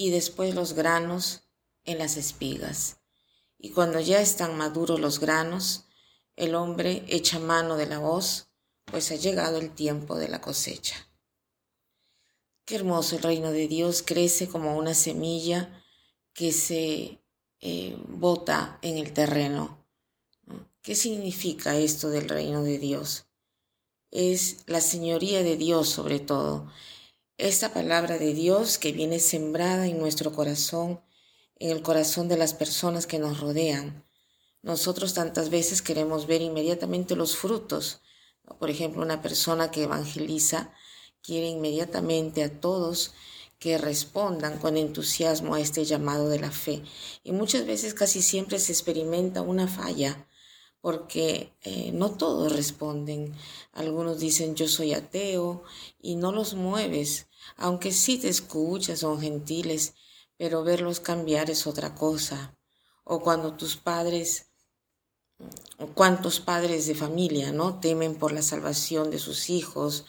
y después los granos en las espigas. Y cuando ya están maduros los granos, el hombre echa mano de la voz, pues ha llegado el tiempo de la cosecha. Qué hermoso el reino de Dios crece como una semilla que se eh, bota en el terreno. ¿Qué significa esto del reino de Dios? Es la señoría de Dios sobre todo, esta palabra de Dios que viene sembrada en nuestro corazón, en el corazón de las personas que nos rodean. Nosotros tantas veces queremos ver inmediatamente los frutos. Por ejemplo, una persona que evangeliza quiere inmediatamente a todos que respondan con entusiasmo a este llamado de la fe. Y muchas veces casi siempre se experimenta una falla porque eh, no todos responden. Algunos dicen yo soy ateo y no los mueves, aunque sí te escuchas, son gentiles, pero verlos cambiar es otra cosa. O cuando tus padres, cuántos padres de familia, ¿no? Temen por la salvación de sus hijos,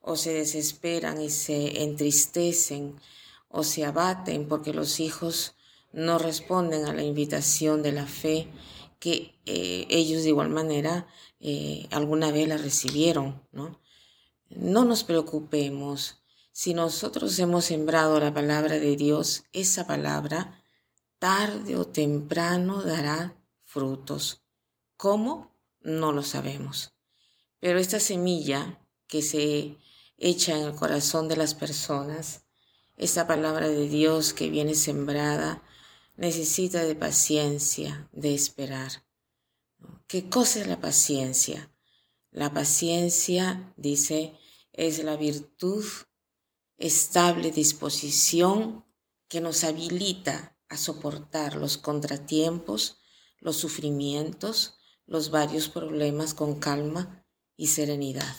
o se desesperan y se entristecen, o se abaten porque los hijos no responden a la invitación de la fe que eh, ellos de igual manera eh, alguna vez la recibieron, ¿no? No nos preocupemos. Si nosotros hemos sembrado la palabra de Dios, esa palabra tarde o temprano dará frutos. ¿Cómo? No lo sabemos. Pero esta semilla que se echa en el corazón de las personas, esta palabra de Dios que viene sembrada, necesita de paciencia, de esperar. ¿Qué cosa es la paciencia? La paciencia, dice, es la virtud, estable disposición que nos habilita a soportar los contratiempos, los sufrimientos, los varios problemas con calma y serenidad.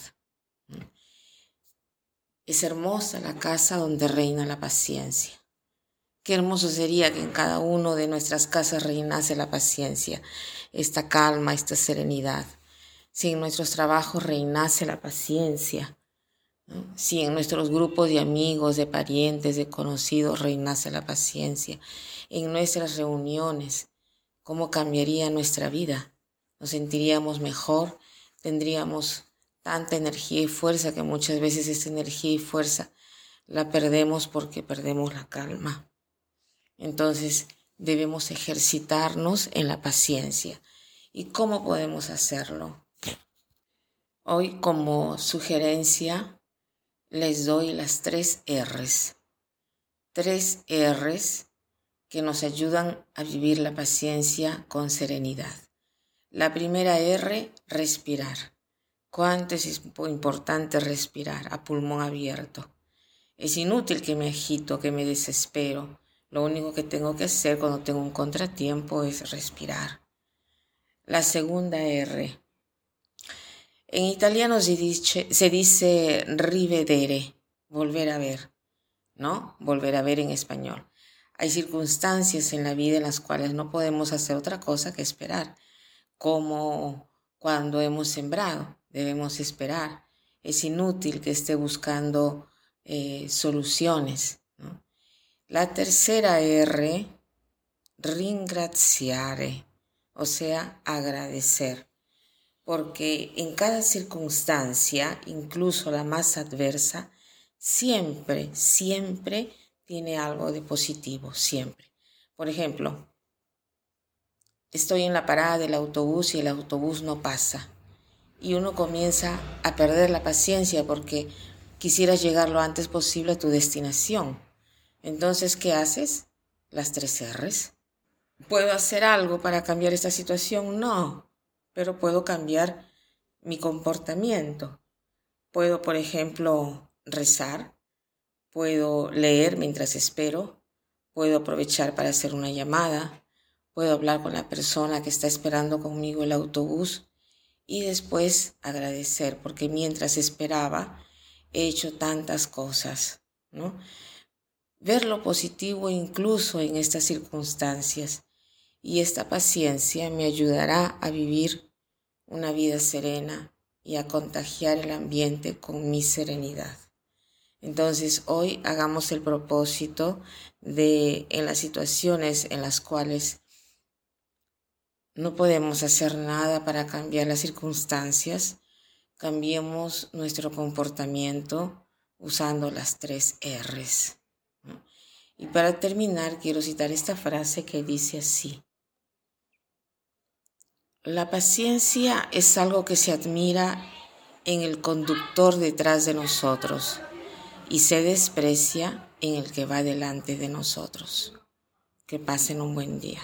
Es hermosa la casa donde reina la paciencia. Qué hermoso sería que en cada uno de nuestras casas reinase la paciencia, esta calma, esta serenidad. Si en nuestros trabajos reinase la paciencia, si en nuestros grupos de amigos, de parientes, de conocidos reinase la paciencia, en nuestras reuniones, ¿cómo cambiaría nuestra vida? Nos sentiríamos mejor, tendríamos tanta energía y fuerza que muchas veces esta energía y fuerza la perdemos porque perdemos la calma. Entonces debemos ejercitarnos en la paciencia. ¿Y cómo podemos hacerlo? Hoy como sugerencia les doy las tres R's. Tres R's que nos ayudan a vivir la paciencia con serenidad. La primera R, respirar. ¿Cuánto es importante respirar a pulmón abierto? Es inútil que me agito, que me desespero lo único que tengo que hacer cuando tengo un contratiempo es respirar. La segunda R. En italiano se dice, se dice rivedere, volver a ver, ¿no? Volver a ver en español. Hay circunstancias en la vida en las cuales no podemos hacer otra cosa que esperar, como cuando hemos sembrado, debemos esperar. Es inútil que esté buscando eh, soluciones. La tercera R, ringraziare, o sea, agradecer, porque en cada circunstancia, incluso la más adversa, siempre, siempre tiene algo de positivo, siempre. Por ejemplo, estoy en la parada del autobús y el autobús no pasa. Y uno comienza a perder la paciencia porque quisieras llegar lo antes posible a tu destinación. Entonces, ¿qué haces? Las tres R's. ¿Puedo hacer algo para cambiar esta situación? No, pero puedo cambiar mi comportamiento. Puedo, por ejemplo, rezar, puedo leer mientras espero, puedo aprovechar para hacer una llamada, puedo hablar con la persona que está esperando conmigo el autobús y después agradecer, porque mientras esperaba he hecho tantas cosas, ¿no? Ver lo positivo incluso en estas circunstancias y esta paciencia me ayudará a vivir una vida serena y a contagiar el ambiente con mi serenidad. Entonces hoy hagamos el propósito de en las situaciones en las cuales no podemos hacer nada para cambiar las circunstancias, cambiemos nuestro comportamiento usando las tres R's. Y para terminar, quiero citar esta frase que dice así. La paciencia es algo que se admira en el conductor detrás de nosotros y se desprecia en el que va delante de nosotros. Que pasen un buen día.